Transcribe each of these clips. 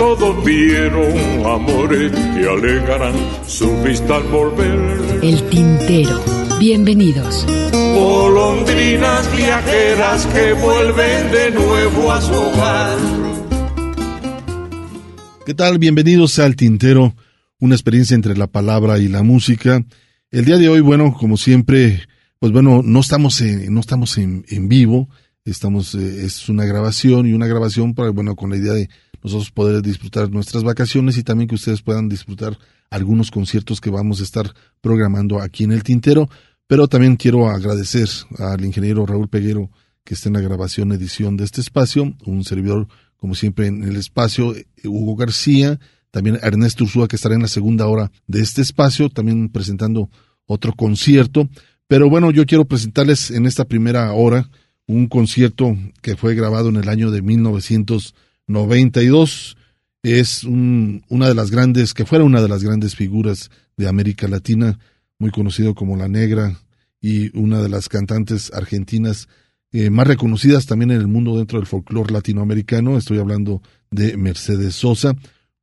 Todos vieron amores y alegarán su vista al volver. El tintero. Bienvenidos. Golondrinas viajeras que vuelven de nuevo a su hogar. ¿Qué tal? Bienvenidos al Tintero, una experiencia entre la palabra y la música. El día de hoy, bueno, como siempre, pues bueno, no estamos en, no estamos en, en vivo, estamos, eh, es una grabación y una grabación para, bueno, con la idea de nosotros poder disfrutar nuestras vacaciones y también que ustedes puedan disfrutar algunos conciertos que vamos a estar programando aquí en el Tintero. Pero también quiero agradecer al ingeniero Raúl Peguero que está en la grabación edición de este espacio, un servidor como siempre en el espacio, Hugo García, también Ernesto Ursúa que estará en la segunda hora de este espacio, también presentando otro concierto. Pero bueno, yo quiero presentarles en esta primera hora un concierto que fue grabado en el año de 1992. Es un, una de las grandes, que fuera una de las grandes figuras de América Latina, muy conocido como La Negra y una de las cantantes argentinas eh, más reconocidas también en el mundo dentro del folclore latinoamericano. Estoy hablando de Mercedes Sosa,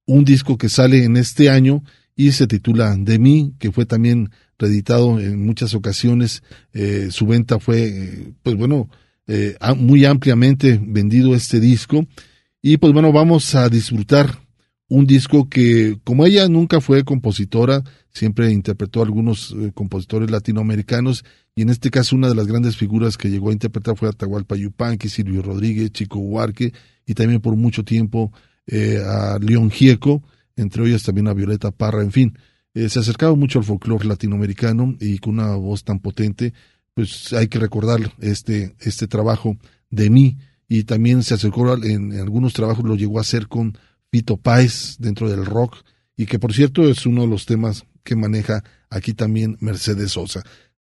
un disco que sale en este año y se titula De mí, que fue también reeditado en muchas ocasiones. Eh, su venta fue, eh, pues bueno, eh, muy ampliamente vendido este disco. Y pues bueno, vamos a disfrutar un disco que, como ella nunca fue compositora, siempre interpretó a algunos eh, compositores latinoamericanos, y en este caso una de las grandes figuras que llegó a interpretar fue Atahualpa Yupanqui, Silvio Rodríguez, Chico Huarque, y también por mucho tiempo eh, a León Gieco, entre ellas también a Violeta Parra, en fin. Eh, se acercaba mucho al folclore latinoamericano y con una voz tan potente, pues hay que recordar este, este trabajo de mí, y también se acercó en, en algunos trabajos, lo llegó a hacer con Pito Páez dentro del rock y que por cierto es uno de los temas que maneja aquí también Mercedes Sosa.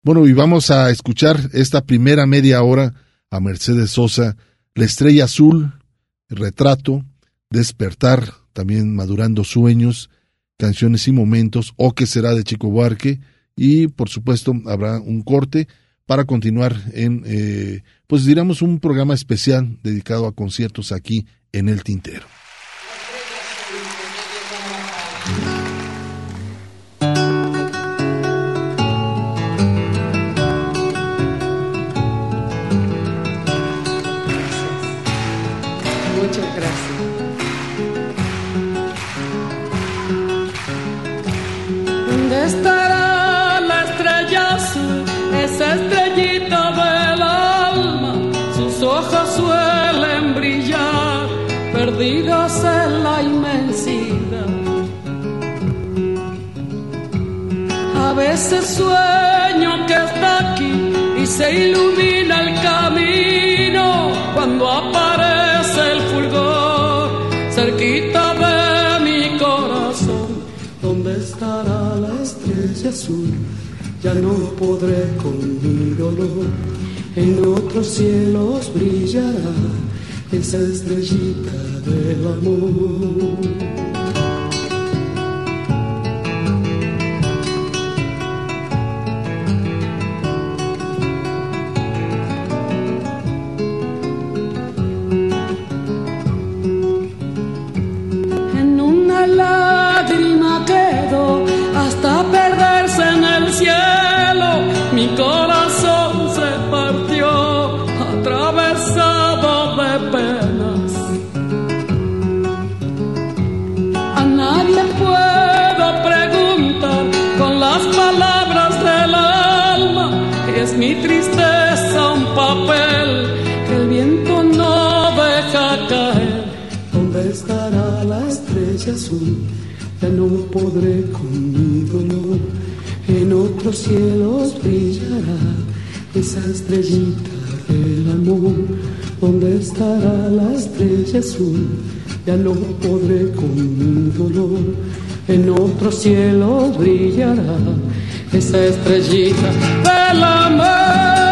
Bueno, y vamos a escuchar esta primera media hora a Mercedes Sosa, La Estrella Azul, Retrato, Despertar, también Madurando Sueños, Canciones y Momentos, O que será de Chico Buarque, y por supuesto habrá un corte para continuar en, eh, pues diríamos, un programa especial dedicado a conciertos aquí en el Tintero. Veces sueño que está aquí y se ilumina el camino cuando aparece el fulgor cerquita de mi corazón. ¿Dónde estará la estrella azul? Ya no podré con mi dolor. En otros cielos brillará esa estrellita del amor. Ya no podré con mi dolor. En otros cielos brillará esa estrellita del amor. ¿Dónde estará la estrella azul? ya no podré con mi dolor. En otro cielo brillará esa estrellita del amor.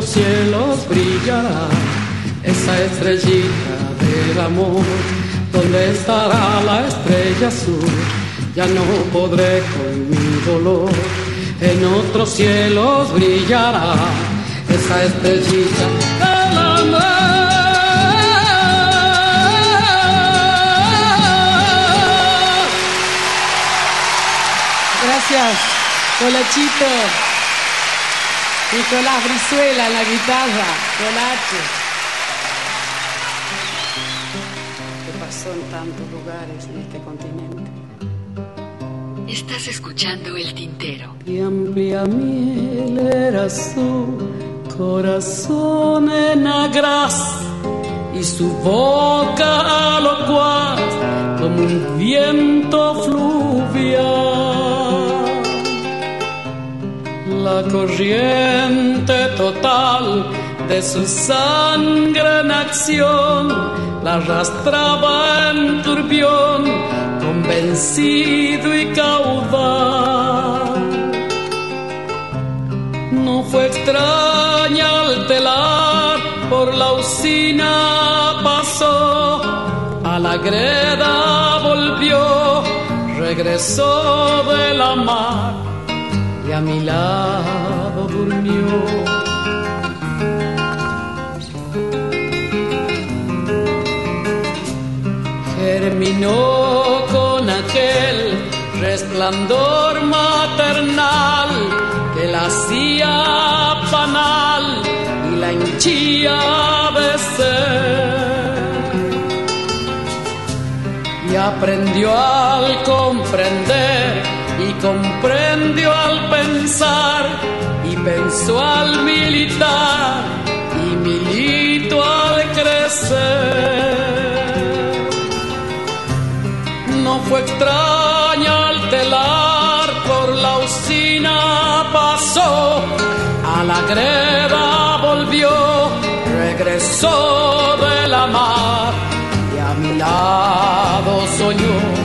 Otros cielos brillará esa estrellita del amor. ¿Dónde estará la estrella azul? Ya no podré con mi dolor. En otros cielos brillará esa estrellita del amor. Gracias. Colachito. Nicolás Brizuela en la guitarra. Colache. ¿Qué pasó en tantos lugares en este continente? Estás escuchando el tintero. Y amplia miel era su corazón en agras y su boca locuaz como un viento fluvial la corriente total de su sangre en acción la arrastraba en turbión, convencido y caudal. No fue extraña al telar, por la usina pasó, a la greda volvió, regresó de la mar y a mi lado durmió. Germinó con aquel resplandor maternal que la hacía panal y la hinchía de ser. Y aprendió al comprender comprendió al pensar y pensó al militar y milito al crecer. No fue extraña al telar por la usina pasó, a la greda volvió, regresó de la mar y a mi lado soñó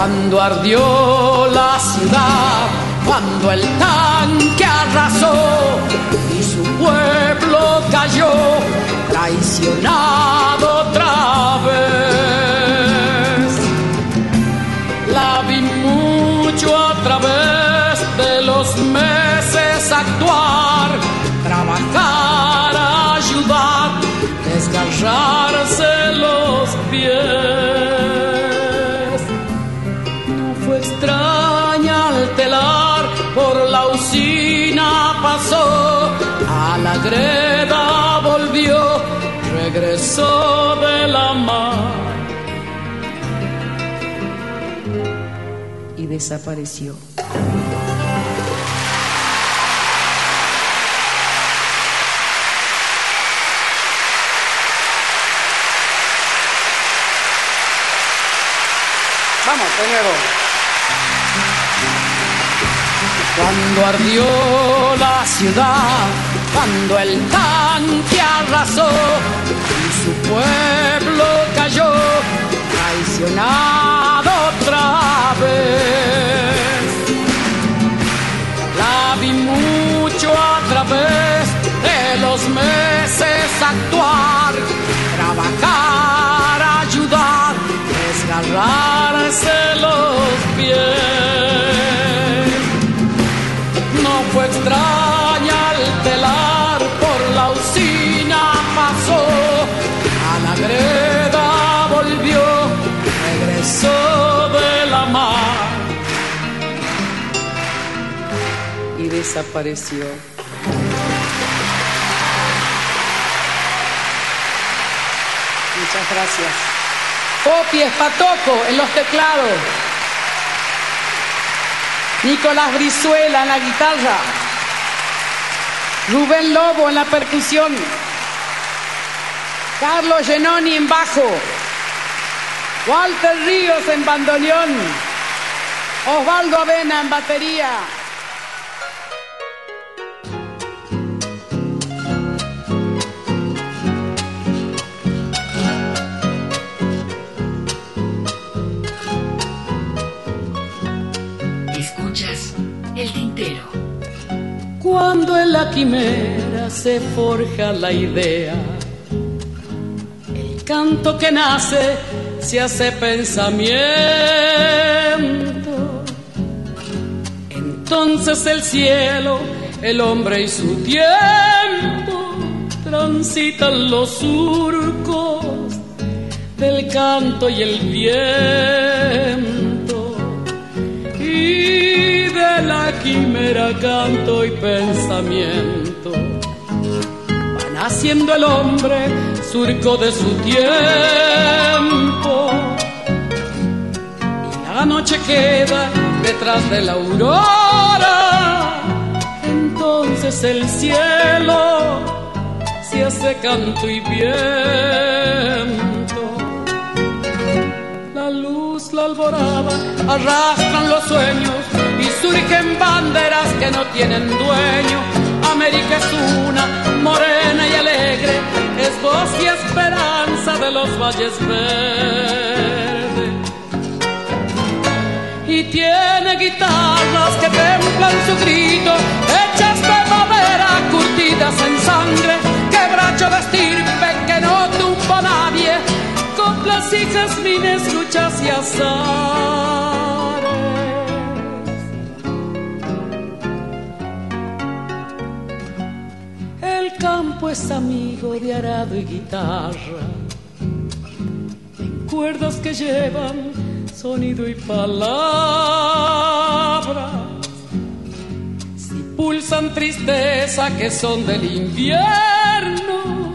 Cuando ardió la ciudad, cuando el tanque arrasó y su pueblo cayó, traicionado otra vez. La vi mucho a través de los meses actuar, trabajar, ayudar, desgarrarse los pies. Pasó, a la greda volvió, regresó de la mar y desapareció. Vamos, primero. Cuando ardió ciudad, cuando el tanque arrasó y su pueblo cayó, traicionado otra vez. La vi mucho a través de los meses actuar, trabajar, ayudar, desgarrarse los pies fue extraña desapareció. Muchas gracias. Popi Espatoco en los teclados. Nicolás Brizuela en la guitarra. Rubén Lobo en la percusión. Carlos Genoni en bajo. Walter Ríos en bandoneón. Osvaldo Avena en batería. Cuando en la quimera se forja la idea, el canto que nace se hace pensamiento. Entonces el cielo, el hombre y su tiempo transitan los surcos del canto y el viento. Y la quimera canto y pensamiento van haciendo el hombre surco de su tiempo. Y la noche queda detrás de la aurora. Entonces el cielo se hace canto y viento. La luz, la alborada arrastran los sueños surgen banderas que no tienen dueño. América es una, morena y alegre, es voz y esperanza de los valles verdes. Y tiene guitarras que templan su grito, hechas de madera, curtidas en sangre, quebracho de estirpe que no tumba nadie, coplas y jazmines, luchas y azares. El campo es amigo de arado y guitarra, en cuerdas que llevan sonido y palabras. Si pulsan tristeza que son del invierno,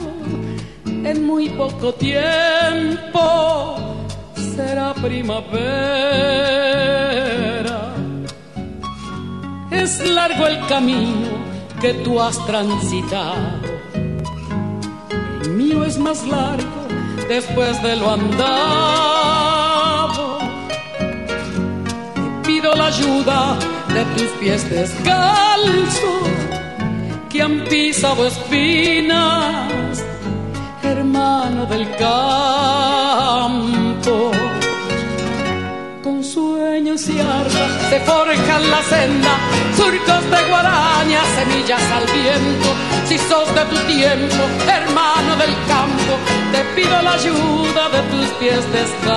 en muy poco tiempo será primavera. Es largo el camino que tú has transitado. Es más largo después de lo andado. Te pido la ayuda de tus pies descalzos que han pisado espinas, hermano del campo. Sueños y armas se forjan la senda, surcos de guaraña, semillas al viento. Si sos de tu tiempo, hermano del campo, te pido la ayuda de tus pies descalzos.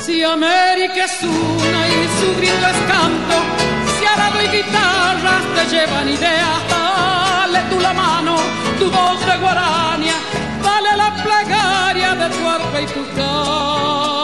Si América es una y su grito es canto, si arado y guitarras te llevan ideas, dale tú la mano, tu voz de guaraña, la tua facultad.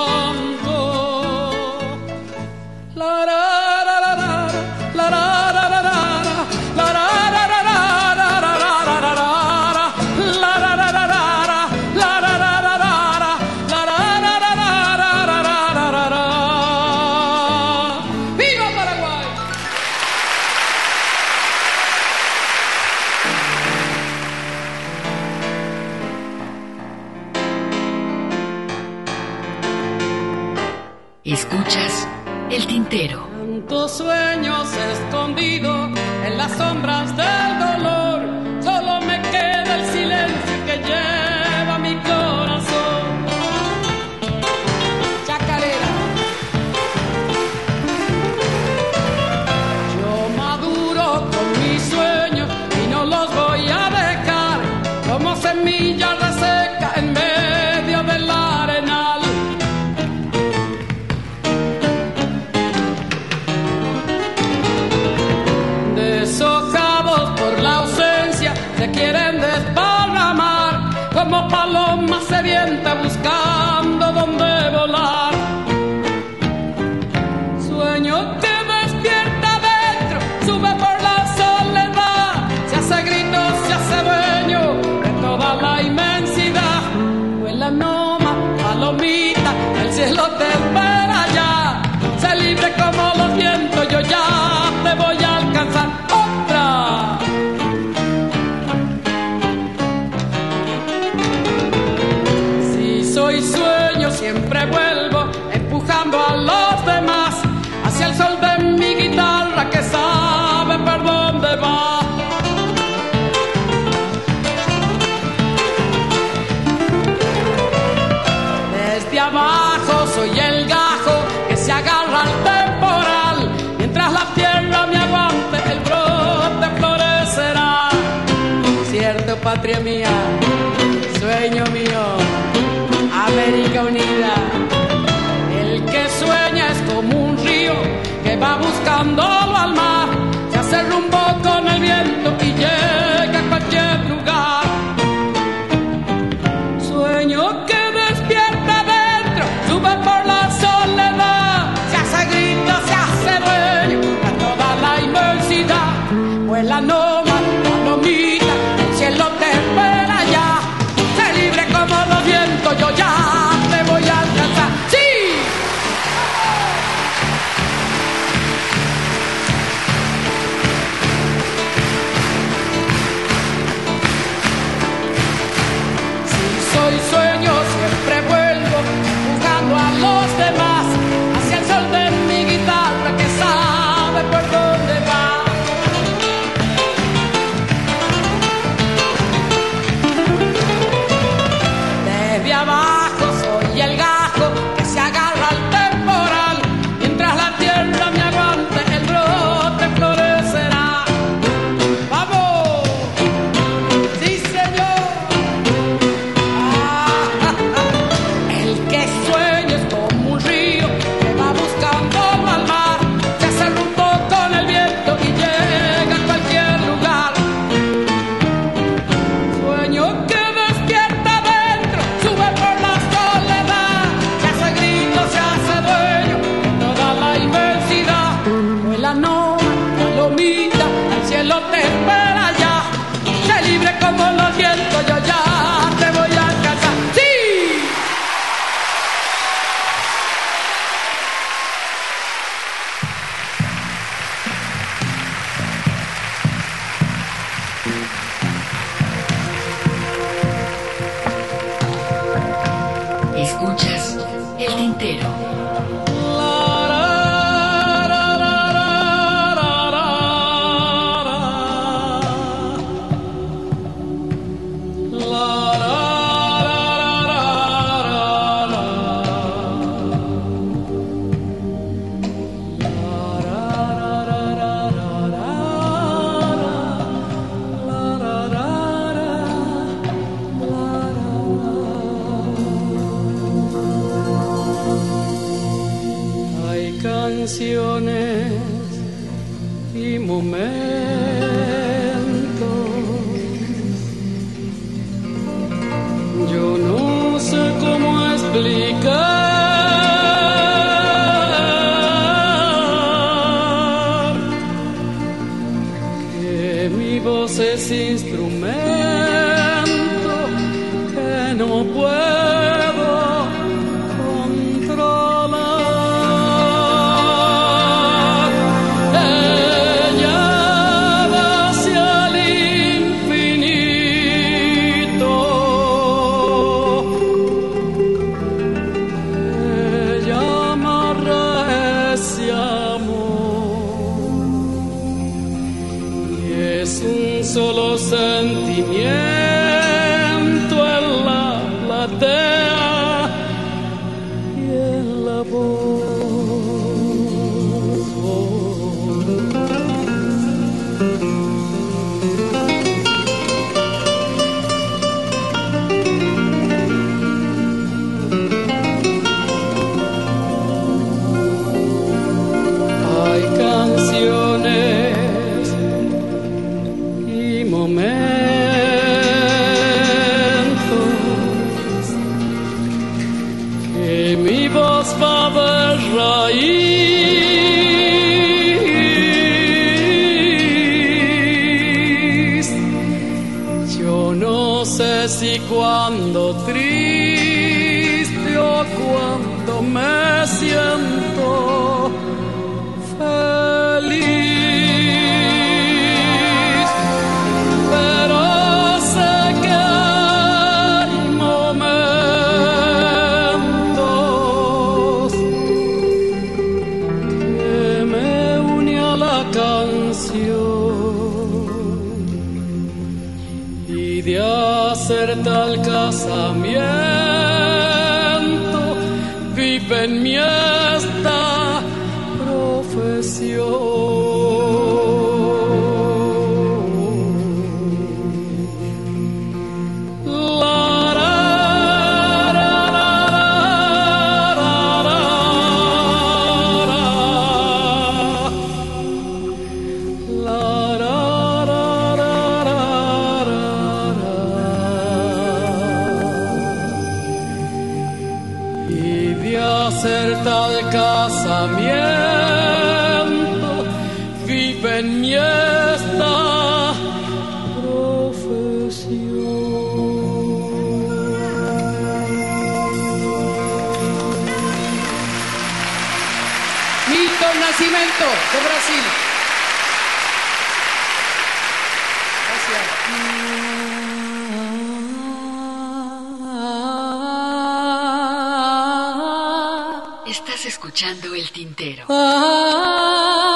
escuchando El Tintero. Ah,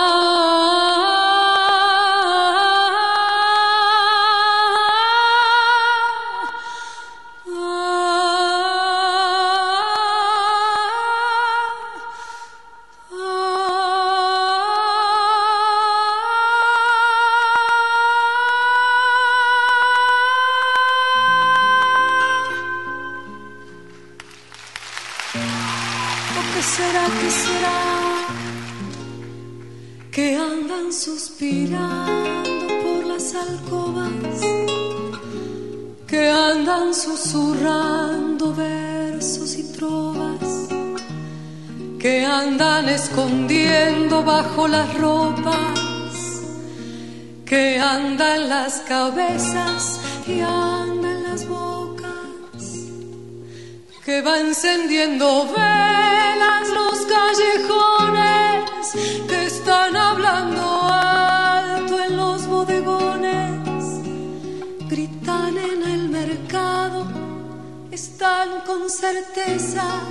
cabezas y andan las bocas, que va encendiendo velas los callejones, que están hablando alto en los bodegones, gritan en el mercado, están con certeza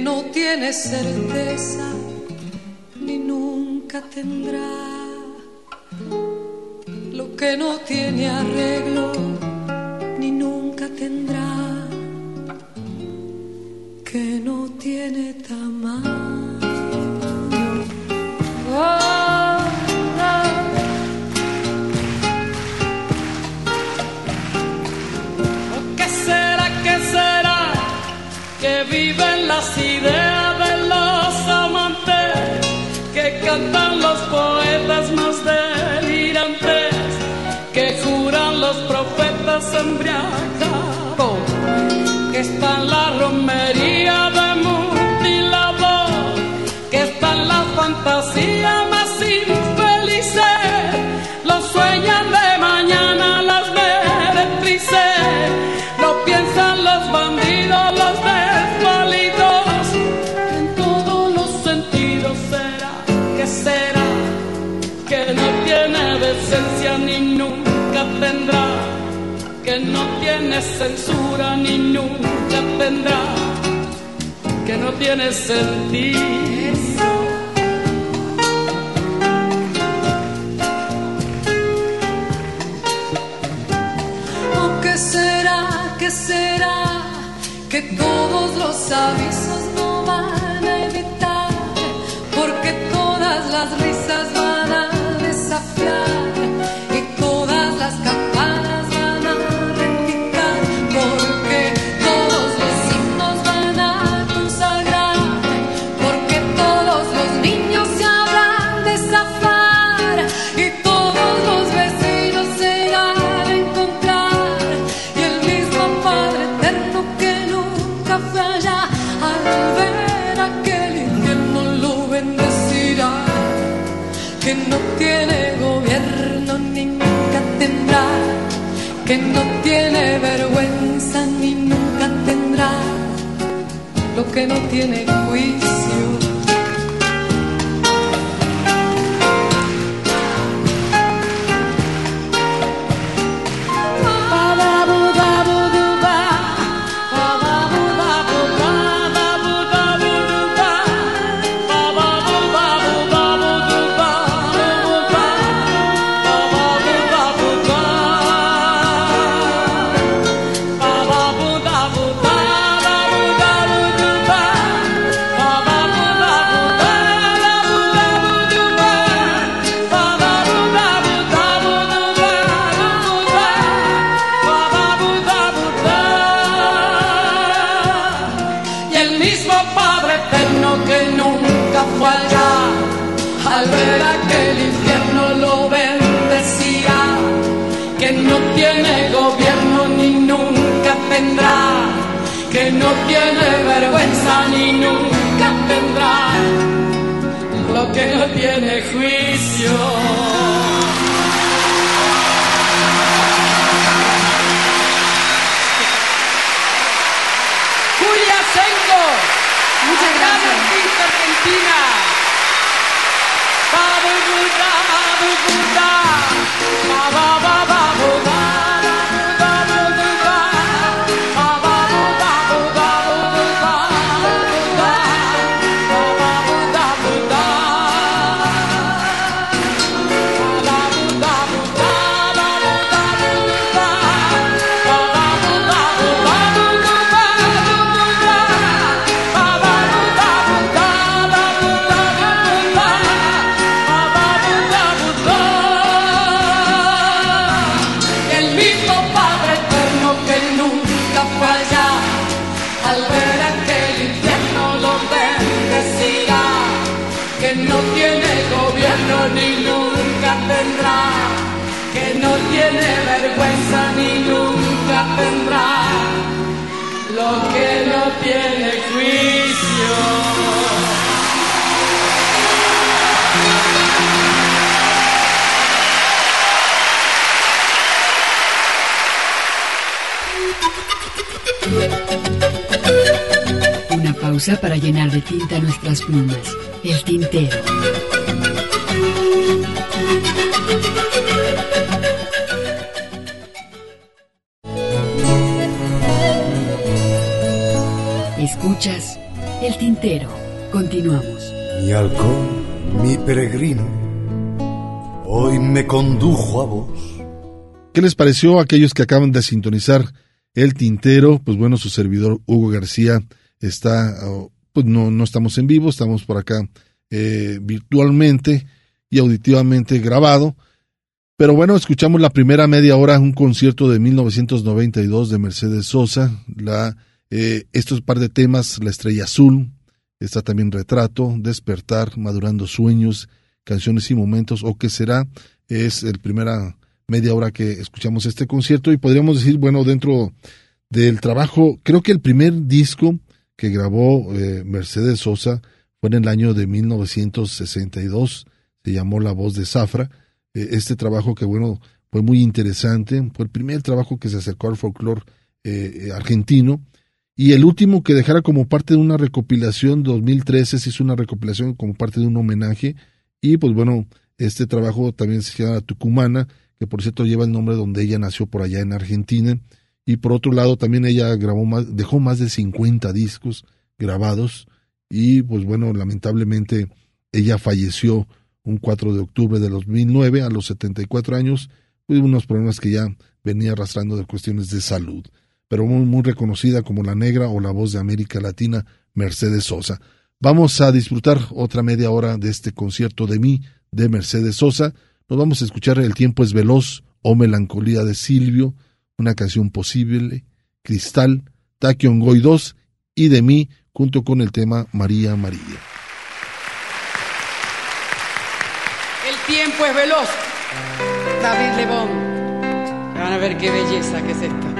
no tiene certeza ni nunca tendrá, lo que no tiene arreglo. embriagado, que está en la romería de mutilado, que está en la fantasía. no tiene censura ni nunca tendrá, que no tiene sentido. ¿O qué será, qué será que todos lo avisos que no tiene vergüenza ni nunca tendrá lo que no tiene juicio. No tiene juicio. Pausa para llenar de tinta nuestras plumas. El tintero. Escuchas El tintero. Continuamos. Mi halcón, mi peregrino, hoy me condujo a vos. ¿Qué les pareció a aquellos que acaban de sintonizar el tintero? Pues bueno, su servidor Hugo García está, pues no, no estamos en vivo, estamos por acá eh, virtualmente y auditivamente grabado. Pero bueno, escuchamos la primera media hora, un concierto de 1992 de Mercedes Sosa, la, eh, estos par de temas, La Estrella Azul, está también Retrato, Despertar, Madurando Sueños, Canciones y Momentos, o qué será, es el primera media hora que escuchamos este concierto y podríamos decir, bueno, dentro del trabajo, creo que el primer disco que grabó eh, Mercedes Sosa fue en el año de 1962, se llamó La Voz de Zafra, eh, este trabajo que bueno, fue muy interesante, fue el primer trabajo que se acercó al folclore eh, argentino, y el último que dejara como parte de una recopilación, 2013 se hizo una recopilación como parte de un homenaje, y pues bueno, este trabajo también se llama Tucumana, que por cierto lleva el nombre donde ella nació por allá en Argentina, y por otro lado también ella grabó más, dejó más de 50 discos grabados, y pues bueno, lamentablemente ella falleció un 4 de octubre de 2009 a los 74 años, pues unos problemas que ya venía arrastrando de cuestiones de salud, pero muy, muy reconocida como la negra o la voz de América Latina, Mercedes Sosa. Vamos a disfrutar otra media hora de este concierto de mí, de Mercedes Sosa. Nos vamos a escuchar El tiempo es veloz o Melancolía de Silvio, una canción posible, Cristal, Taquion Goy 2 y de mí, junto con el tema María María. El tiempo es veloz. David Lebón. Van a ver qué belleza que es esta.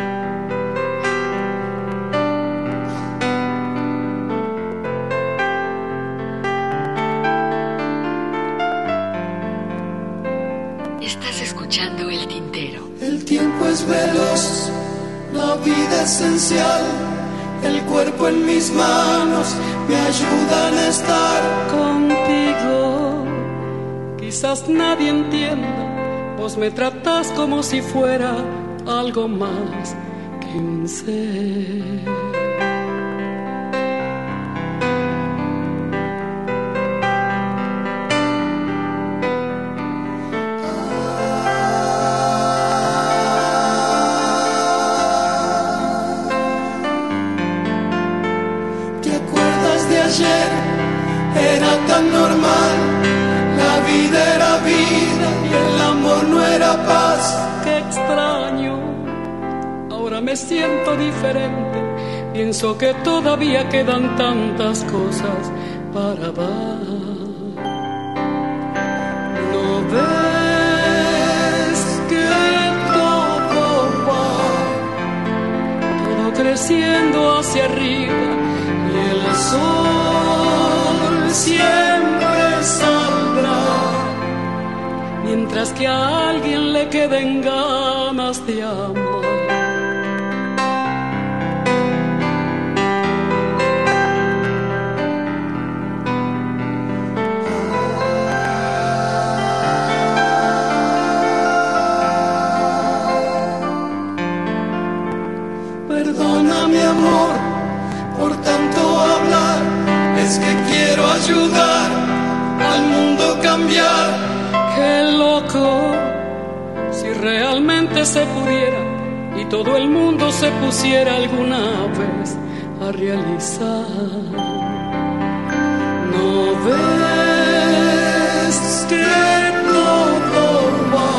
Estás escuchando El tintero. El tiempo es veloz, vida esencial, el cuerpo en mis manos me ayudan a estar contigo. Quizás nadie entienda, vos me tratás como si fuera algo más que un ser. Me siento diferente. Pienso que todavía quedan tantas cosas para dar. ¿No ves que todo va, todo creciendo hacia arriba y el sol siempre saldrá. Mientras que a alguien le queden ganas de amar. Cambiar. Qué loco, si realmente se pudiera y todo el mundo se pusiera alguna vez a realizar. No ves que todo va,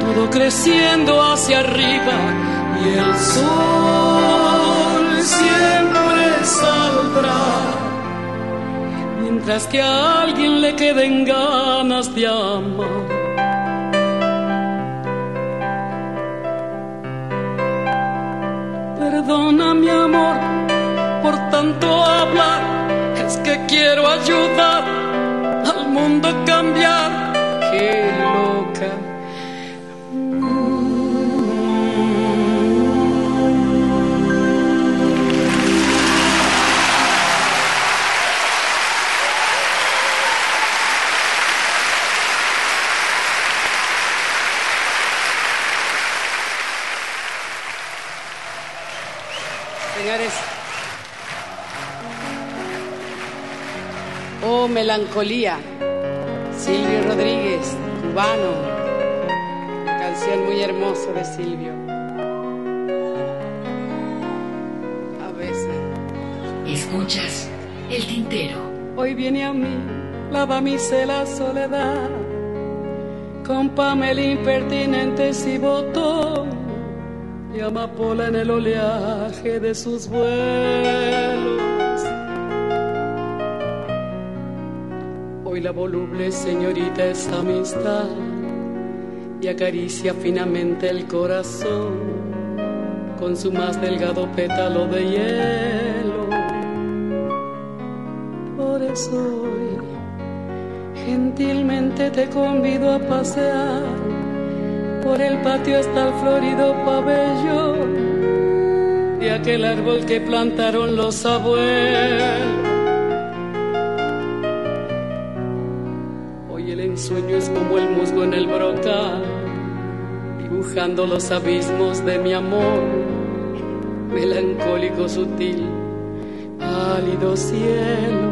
todo creciendo hacia arriba y el sol siempre saldrá. Mientras que a alguien le queden ganas de amar. Perdona mi amor por tanto hablar, es que quiero ayudar al mundo a cambiar. Melancolía. Silvio Rodríguez, cubano. Canción muy hermosa de Silvio. A veces. Escuchas el tintero. Hoy viene a mí la damisela soledad, con Pamela impertinentes y botón, y amapola en el oleaje de sus vuelos. La voluble señorita es amistad y acaricia finamente el corazón con su más delgado pétalo de hielo. Por eso hoy gentilmente te convido a pasear por el patio hasta el florido pabellón de aquel árbol que plantaron los abuelos. Ensueño es como el musgo en el brocal, dibujando los abismos de mi amor, melancólico, sutil, pálido cielo.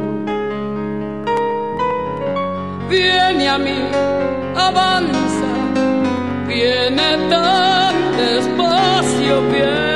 Viene a mí, avanza, viene tan despacio, viene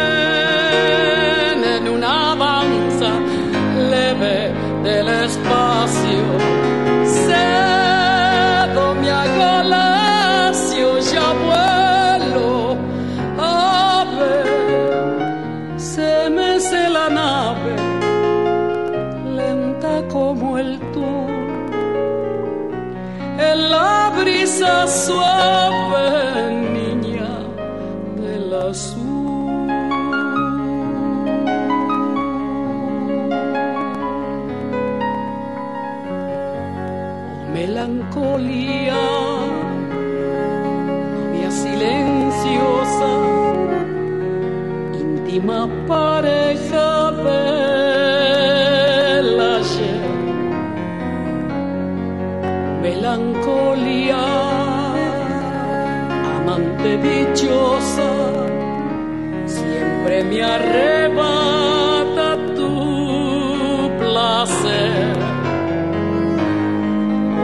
siempre me arrebata tu placer.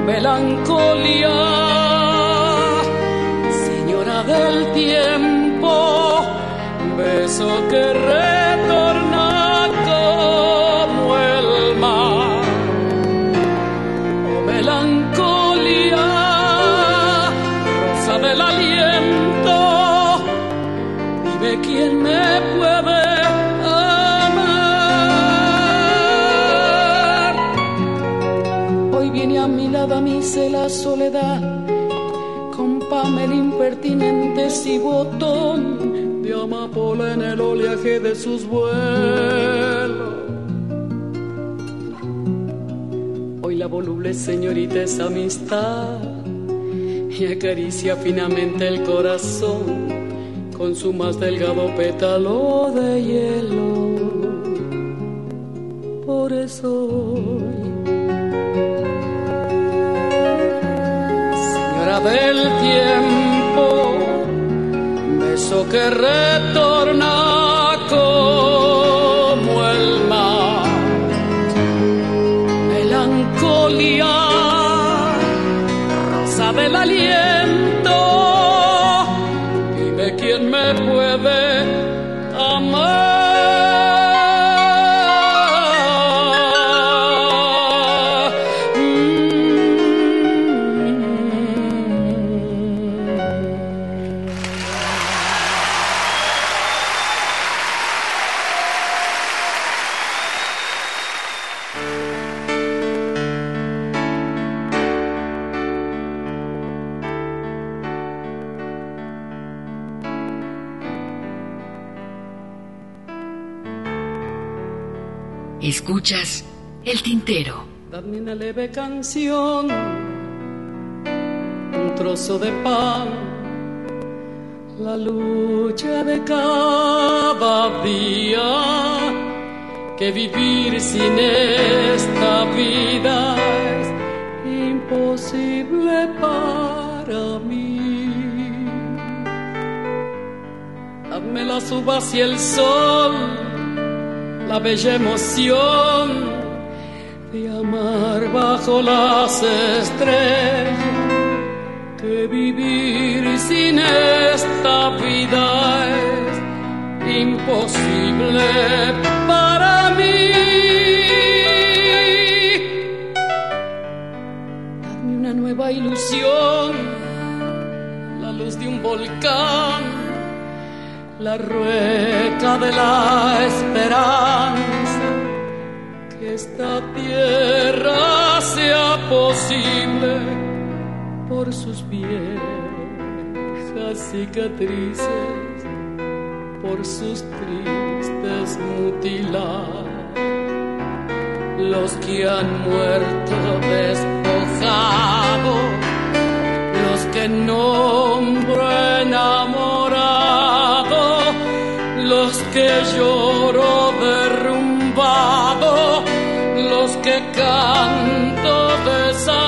Melancolía, soledad, con Pamela impertinentes y botón, de amapola en el oleaje de sus vuelos. Hoy la voluble señorita es amistad y acaricia finamente el corazón con su más delgado pétalo de hielo. Por eso del tiempo, beso que retorna Canción, un trozo de pan, la lucha de cada día, que vivir sin esta vida es imposible para mí. Dame las uvas y el sol, la bella emoción de amar bajo las estrellas, que vivir sin esta vida es imposible para mí. Dame una nueva ilusión, la luz de un volcán, la rueca de la esperanza que esta tierra sea posible por sus viejas cicatrices, por sus tristes mutilados, los que han muerto despojados, los que nombro enamorado, los que lloro canto desangrado,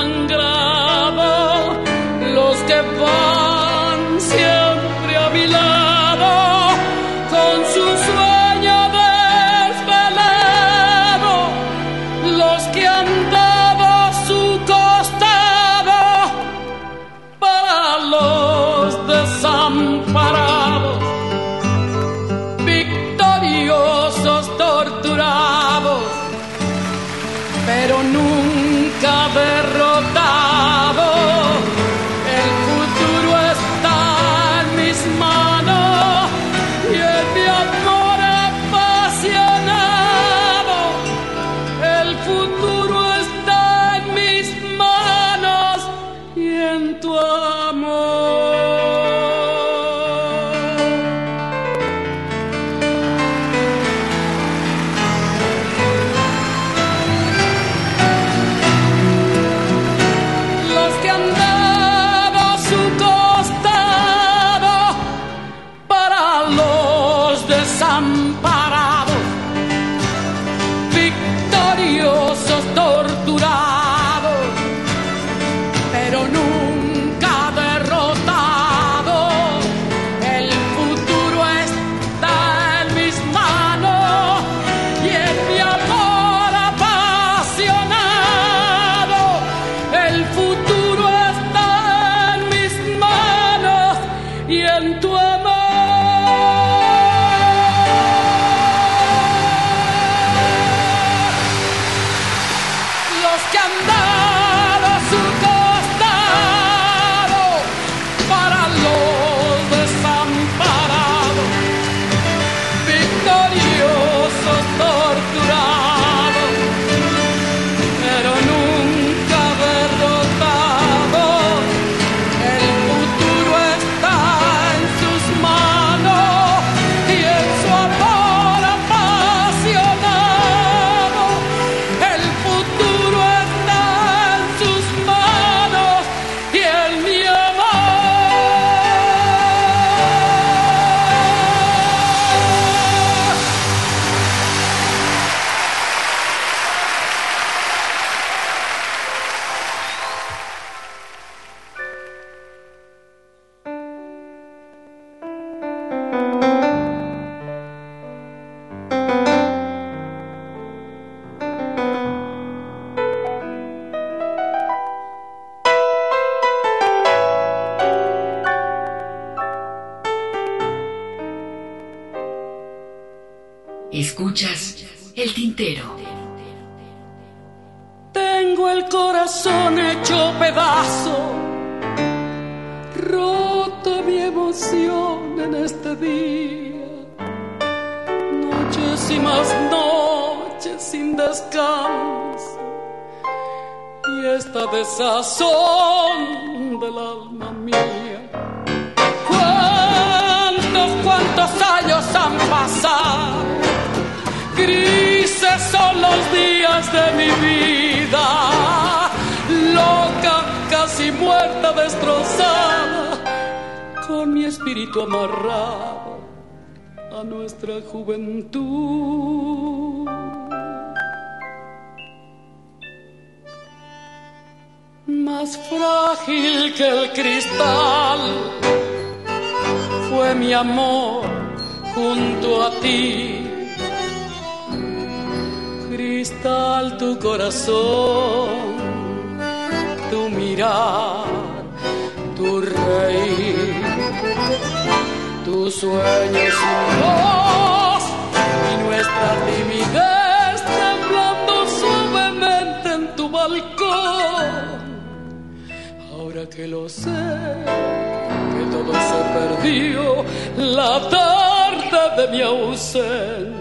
de mi ausencia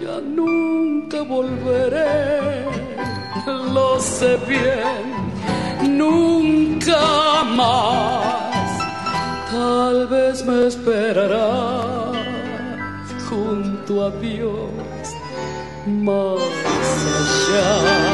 ya nunca volveré, lo sé bien, nunca más. Tal vez me esperarás junto a Dios más allá.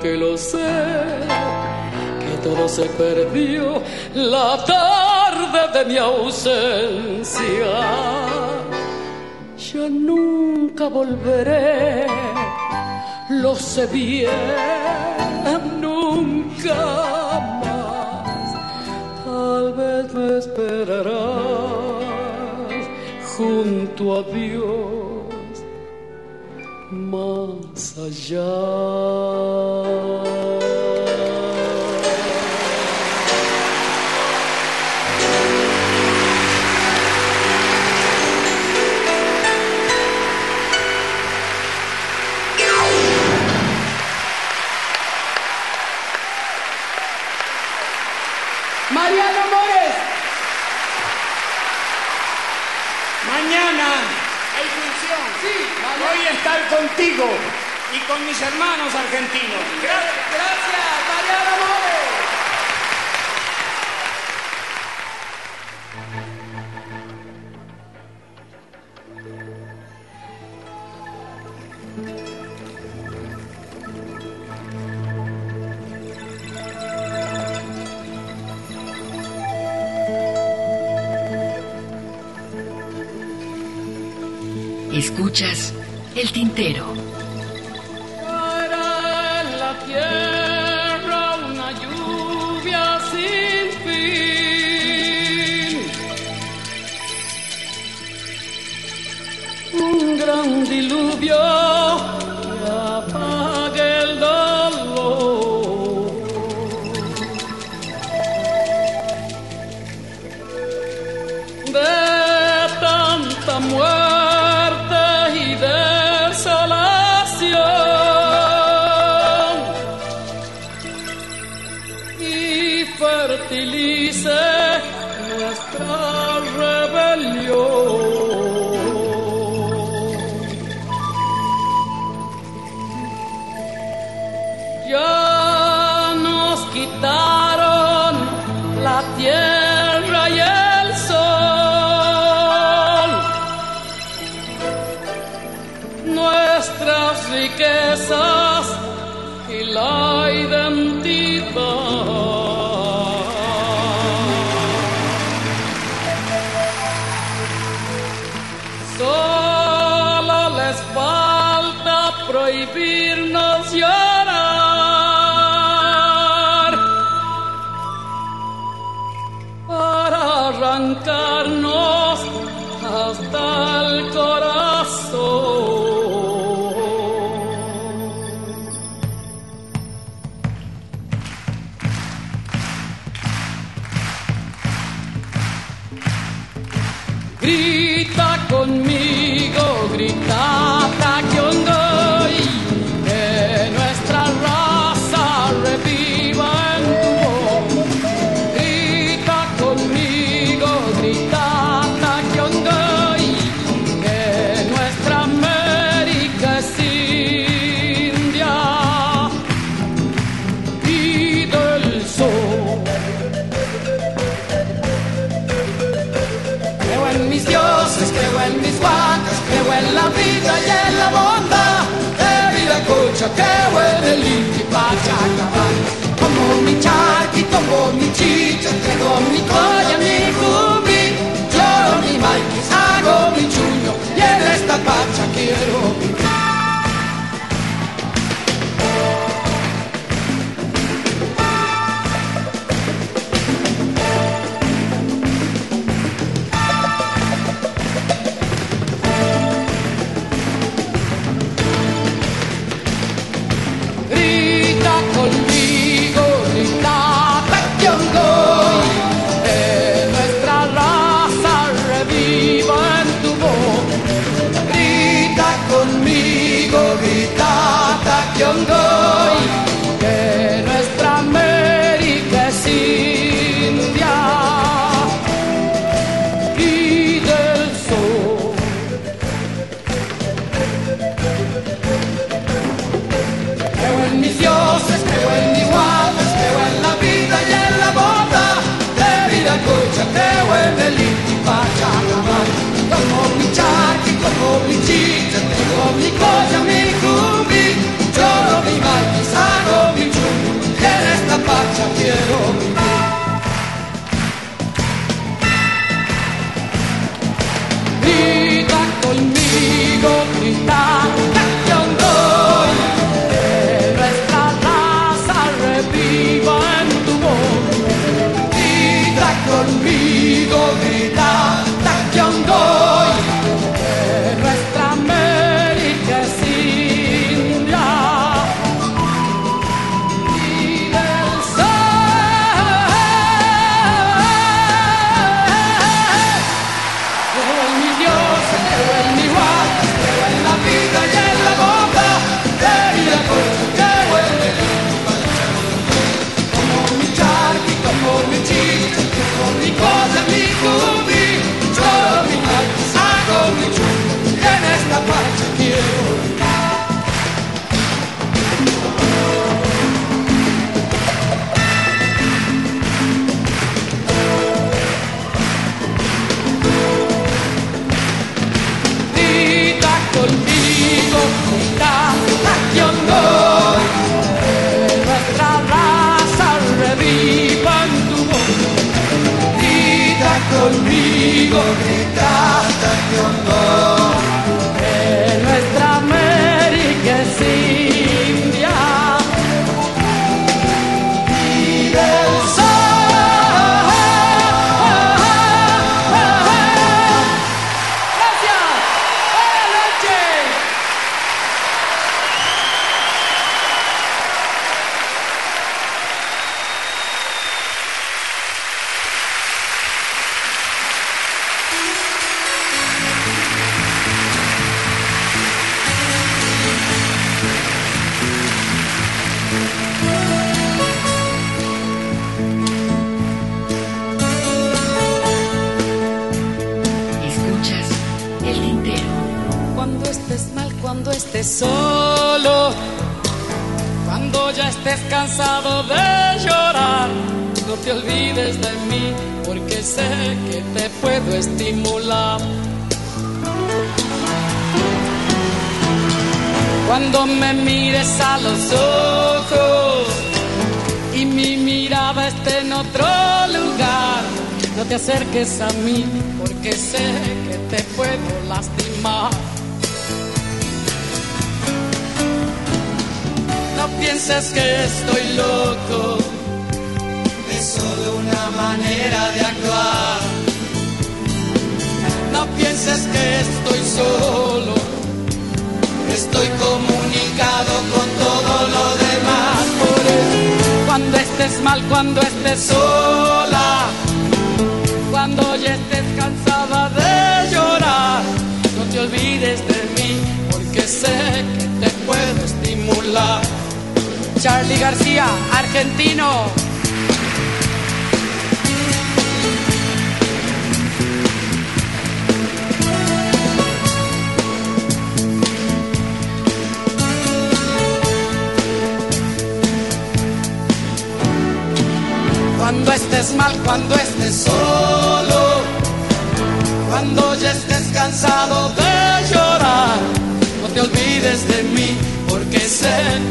que lo sé, que todo se perdió la tarde de mi ausencia. Ya nunca volveré, lo sé bien, nunca más. Tal vez me esperarás junto a Dios más allá. Mariano Mores. Mañana hay función. Sí, voy a estar contigo con mis hermanos argentinos. Gracias. Gracias, Mariano Mores. Escuchas el tintero. cambió. Como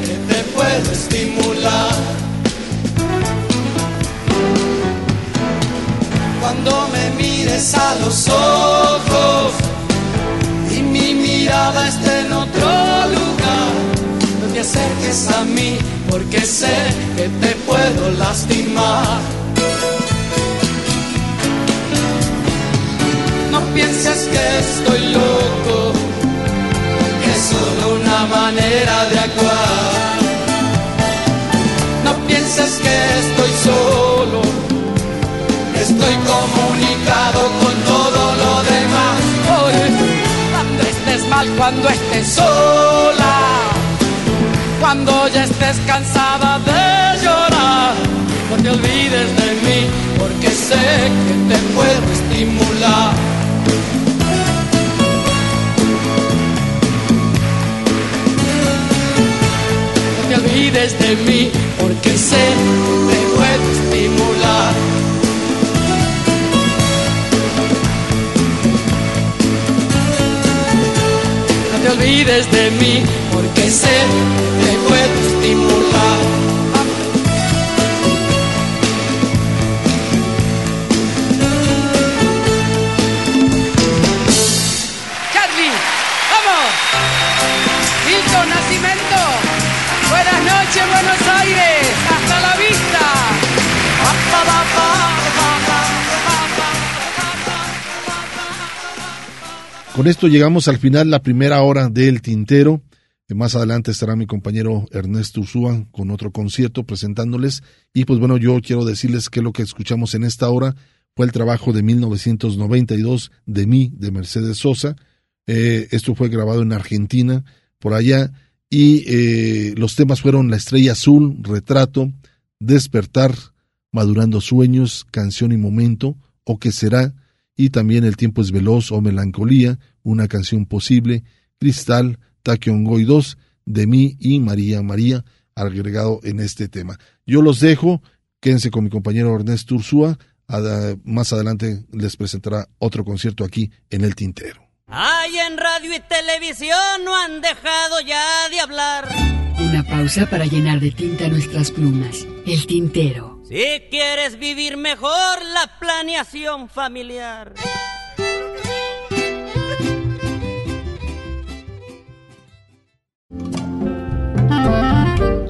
que te puedo estimular. Cuando me mires a los ojos y mi mirada esté en otro lugar, no te acerques a mí, porque sé que te puedo lastimar. No pienses que estoy loco, es solo una manera de actuar. No pienses que estoy solo, estoy comunicado con todo lo demás. Oye, cuando estés mal, cuando estés sola, cuando ya estés cansada de llorar, no te olvides de mí, porque sé que te puedo estimular. Olvides de mí, porque sé te puedo estimular. No te olvides de mí, porque sé te puedo estimular. Con esto llegamos al final, la primera hora del Tintero. Eh, Más adelante estará mi compañero Ernesto Ursúa con otro concierto presentándoles. Y pues bueno, yo quiero decirles que lo que escuchamos en esta hora fue el trabajo de 1992 de mí, de Mercedes Sosa. Eh, esto fue grabado en Argentina, por allá. Y eh, los temas fueron La Estrella Azul, Retrato, Despertar, Madurando Sueños, Canción y Momento, o que será, y también El tiempo es veloz o Melancolía, una canción posible, Cristal, Taquiongoy 2, de mí y María María, agregado en este tema. Yo los dejo, quédense con mi compañero Ernesto Ursúa, más adelante les presentará otro concierto aquí en El Tintero. Ay, en radio y televisión no han dejado ya de hablar. Una pausa para llenar de tinta nuestras plumas. El tintero. Si quieres vivir mejor la planeación familiar.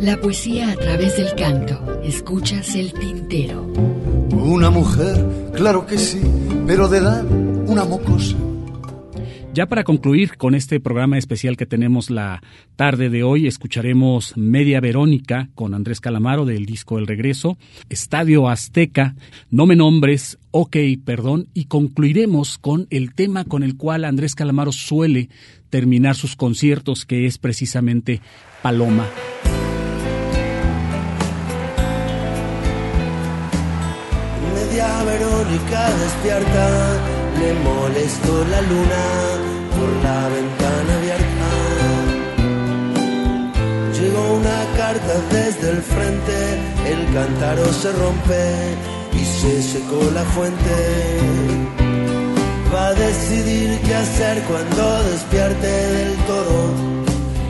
La poesía a través del canto. Escuchas el tintero. Una mujer, claro que sí, pero de edad una mocosa. Ya para concluir con este programa especial que tenemos la tarde de hoy, escucharemos Media Verónica con Andrés Calamaro del disco El Regreso, Estadio Azteca, No me nombres, Ok, perdón, y concluiremos con el tema con el cual Andrés Calamaro suele terminar sus conciertos, que es precisamente Paloma. Media Verónica despierta, le molestó la luna por la ventana abierta. Llegó una carta desde el frente, el cántaro se rompe y se secó la fuente. Va a decidir qué hacer cuando despierte del todo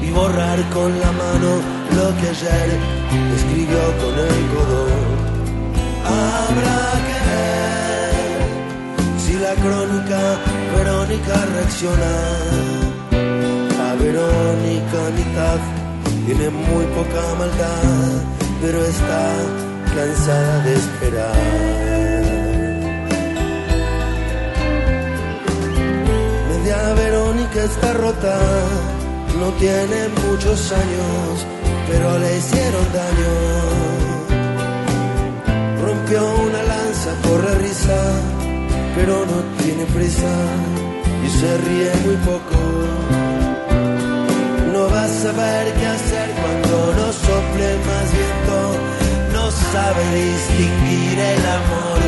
y borrar con la mano lo que ayer escribió con el codo. Habrá que ver crónica Verónica reacciona. La Verónica mitad tiene muy poca maldad, pero está cansada de esperar. Media Verónica está rota, no tiene muchos años, pero le hicieron daño rompió una lanza, corre risa, pero no tiene prisa y se ríe muy poco. saber qué hacer cuando no sople más viento, no sabe distinguir el amor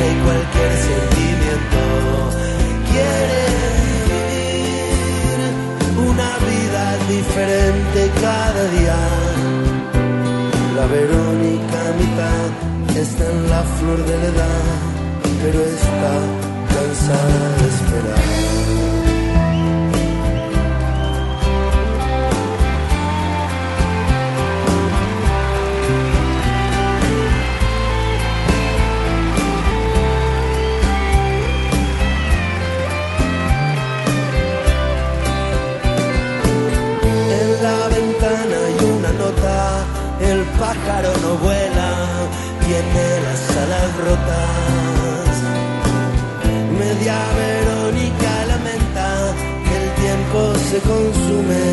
de cualquier sentimiento. Quiere vivir una vida diferente cada día. La Verónica mitad está en la flor de la edad, pero está cansada de esperar. Se consume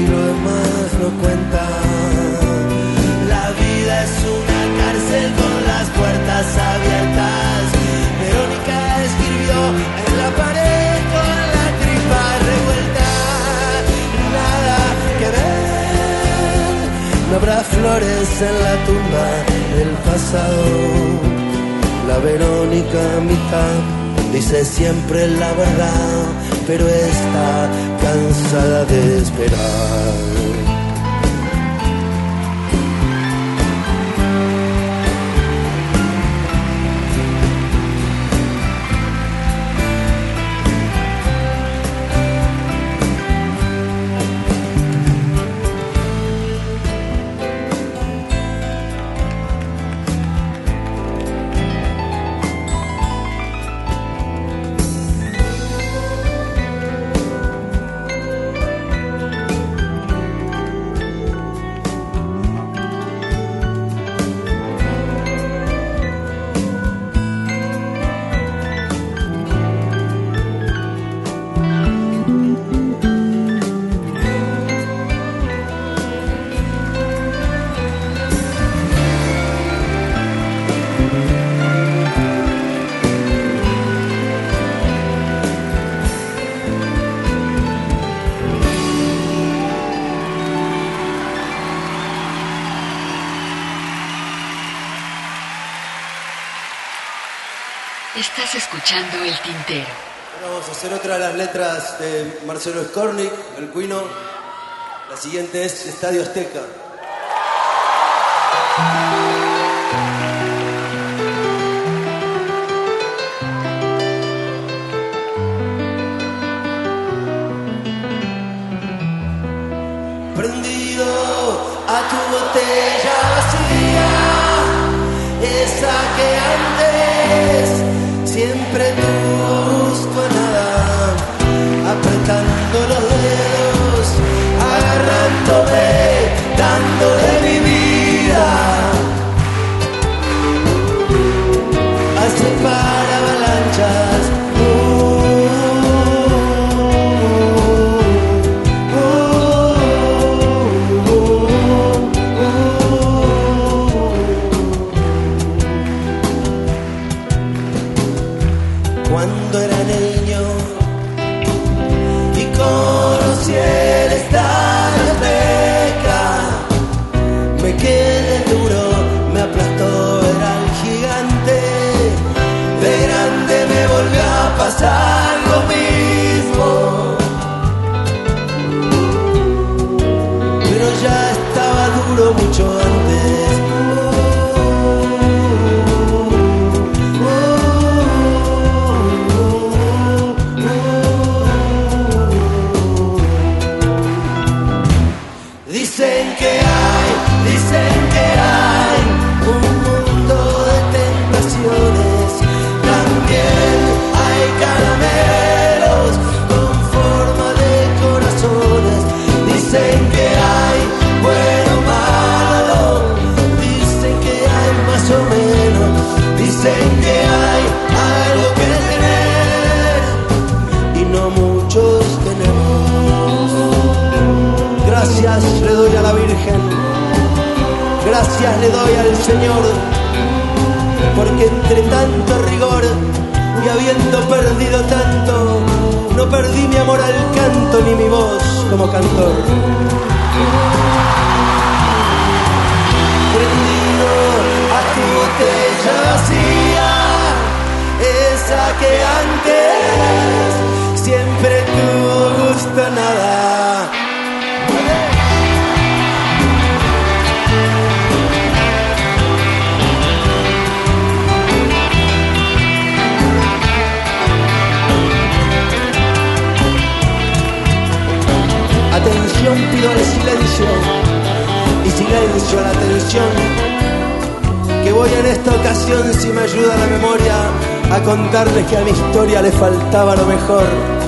y lo demás no cuenta. La vida es una cárcel con las puertas abiertas. Verónica escribió en la pared con la tripa revuelta. Nada que ver. No habrá flores en la tumba del pasado. La Verónica mitad dice siempre la verdad, pero está cansada de esperar. Marcelo Skornik, el cuino. La siguiente es Estadio Azteca. le doy al Señor, porque entre tanto rigor y habiendo perdido tanto, no perdí mi amor al canto ni mi voz como cantor. Prendido a tu botella vacía, esa que antes siempre si me ayuda la memoria a contarles que a mi historia le faltaba lo mejor.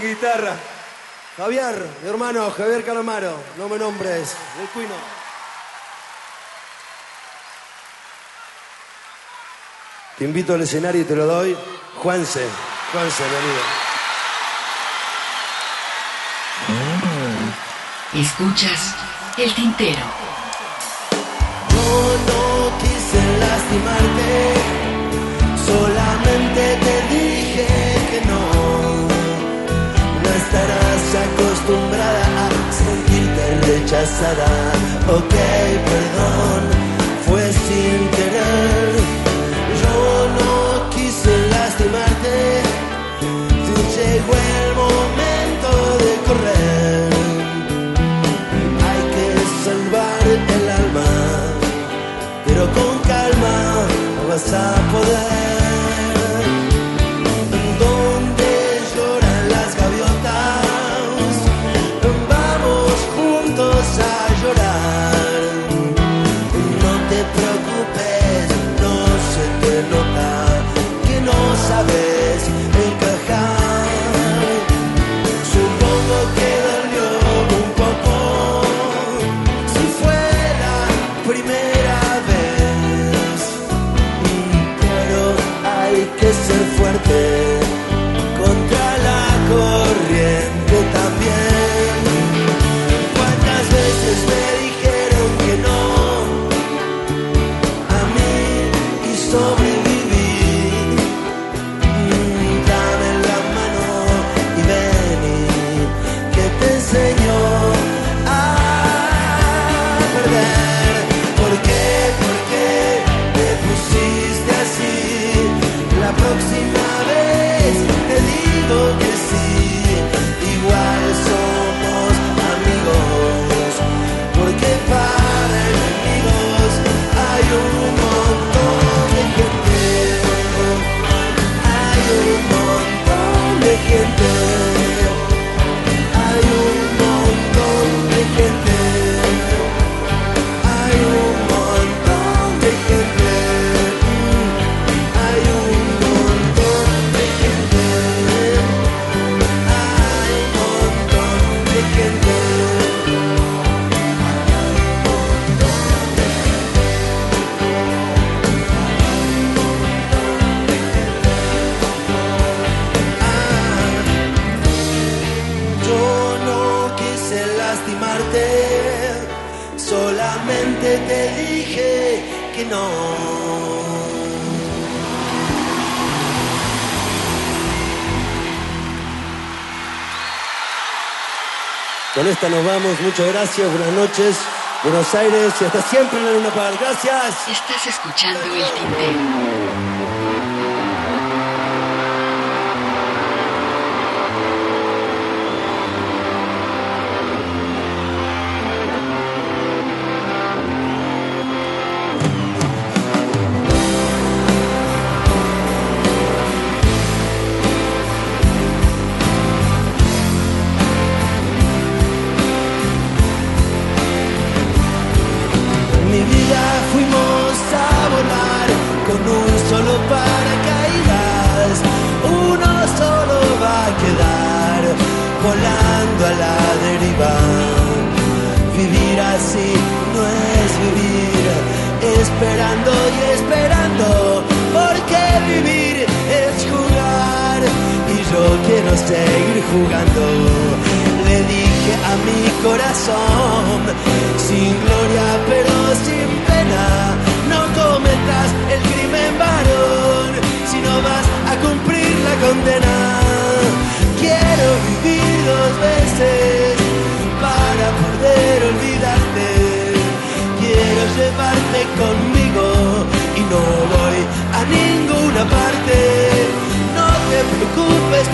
Guitarra. Javier, mi hermano, Javier Calamaro, no me nombres, el cuino. Te invito al escenario y te lo doy. Juanse, Juanse, mi amigo. Escuchas el tintero. Yo no quise lastimarte, solamente Ok, perdón, fue sin querer. Yo no quise lastimarte, llegó el momento de correr. Hay que salvar el alma, pero con calma no vas a poder. Nos vamos, muchas gracias, buenas noches, Buenos Aires y hasta siempre en la Luna Par. Gracias. Estás escuchando el tintero.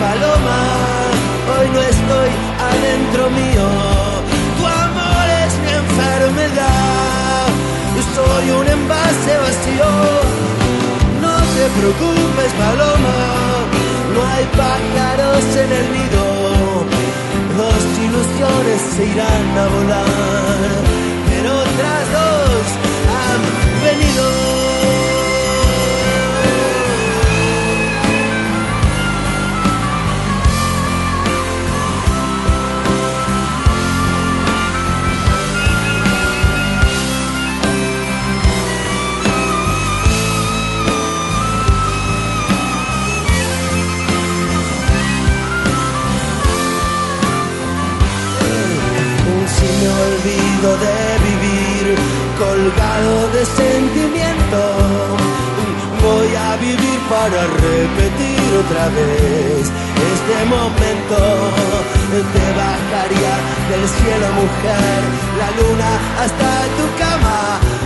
Paloma, hoy no estoy adentro mío. Tu amor es mi enfermedad, yo soy un envase vacío. No te preocupes, Paloma, no hay pájaros en el nido. Dos ilusiones se irán a volar, pero otras dos colgado de sentimiento. Voy a vivir para repetir otra vez este momento. Te bajaría del cielo, mujer, la luna hasta tu cama,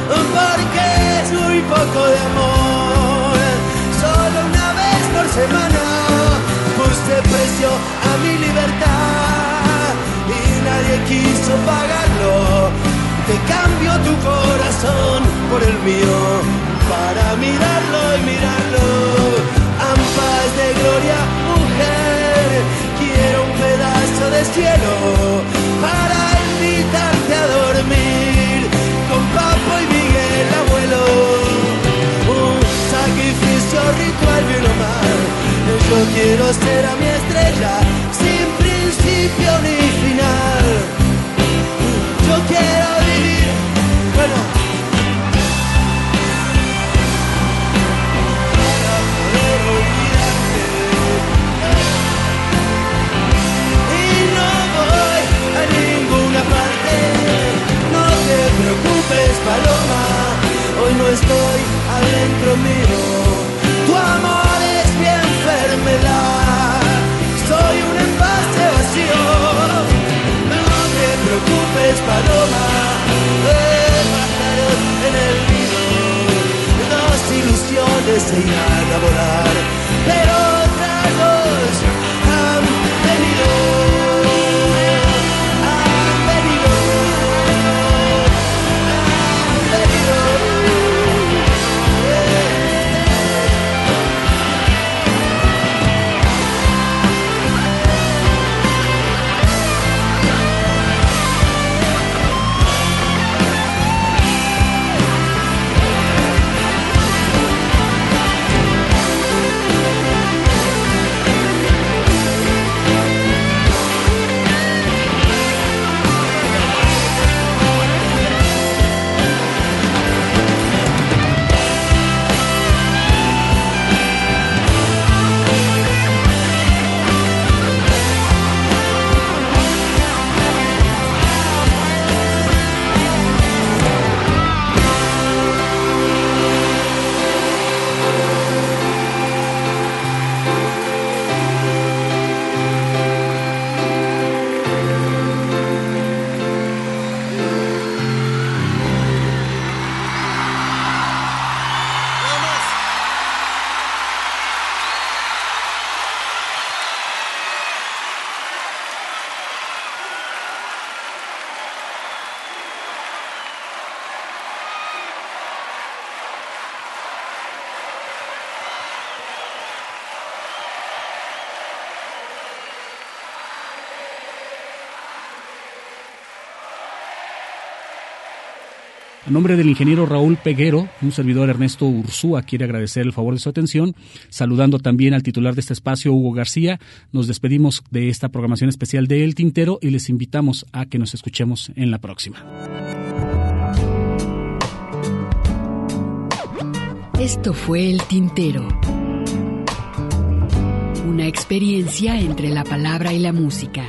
porque es muy poco de amor. Solo una vez por semana puse precio a mi libertad y nadie quiso pagarlo. Te cambio tu corazón por el mío para mirarlo y mirarlo. Ampas de gloria, mujer, quiero un pedazo de cielo para invitarte a dormir con Papo y Miguel, abuelo. Un sacrificio ritual bien o mal. Yo quiero ser a mi estrella sin principio ni final. Yo quiero vivir, bueno. para poder olvidarte. Y no voy a ninguna parte. No te preocupes, Paloma. Hoy no estoy adentro mío. Tu amor es mi enfermedad. Soy un envase vacío. Preocupes, Paloma. De pájaros en el nido. Dos ilusiones se irán a volar. Pero nombre del ingeniero Raúl Peguero, un servidor Ernesto Ursúa quiere agradecer el favor de su atención, saludando también al titular de este espacio, Hugo García. Nos despedimos de esta programación especial de El Tintero y les invitamos a que nos escuchemos en la próxima. Esto fue El Tintero. Una experiencia entre la palabra y la música.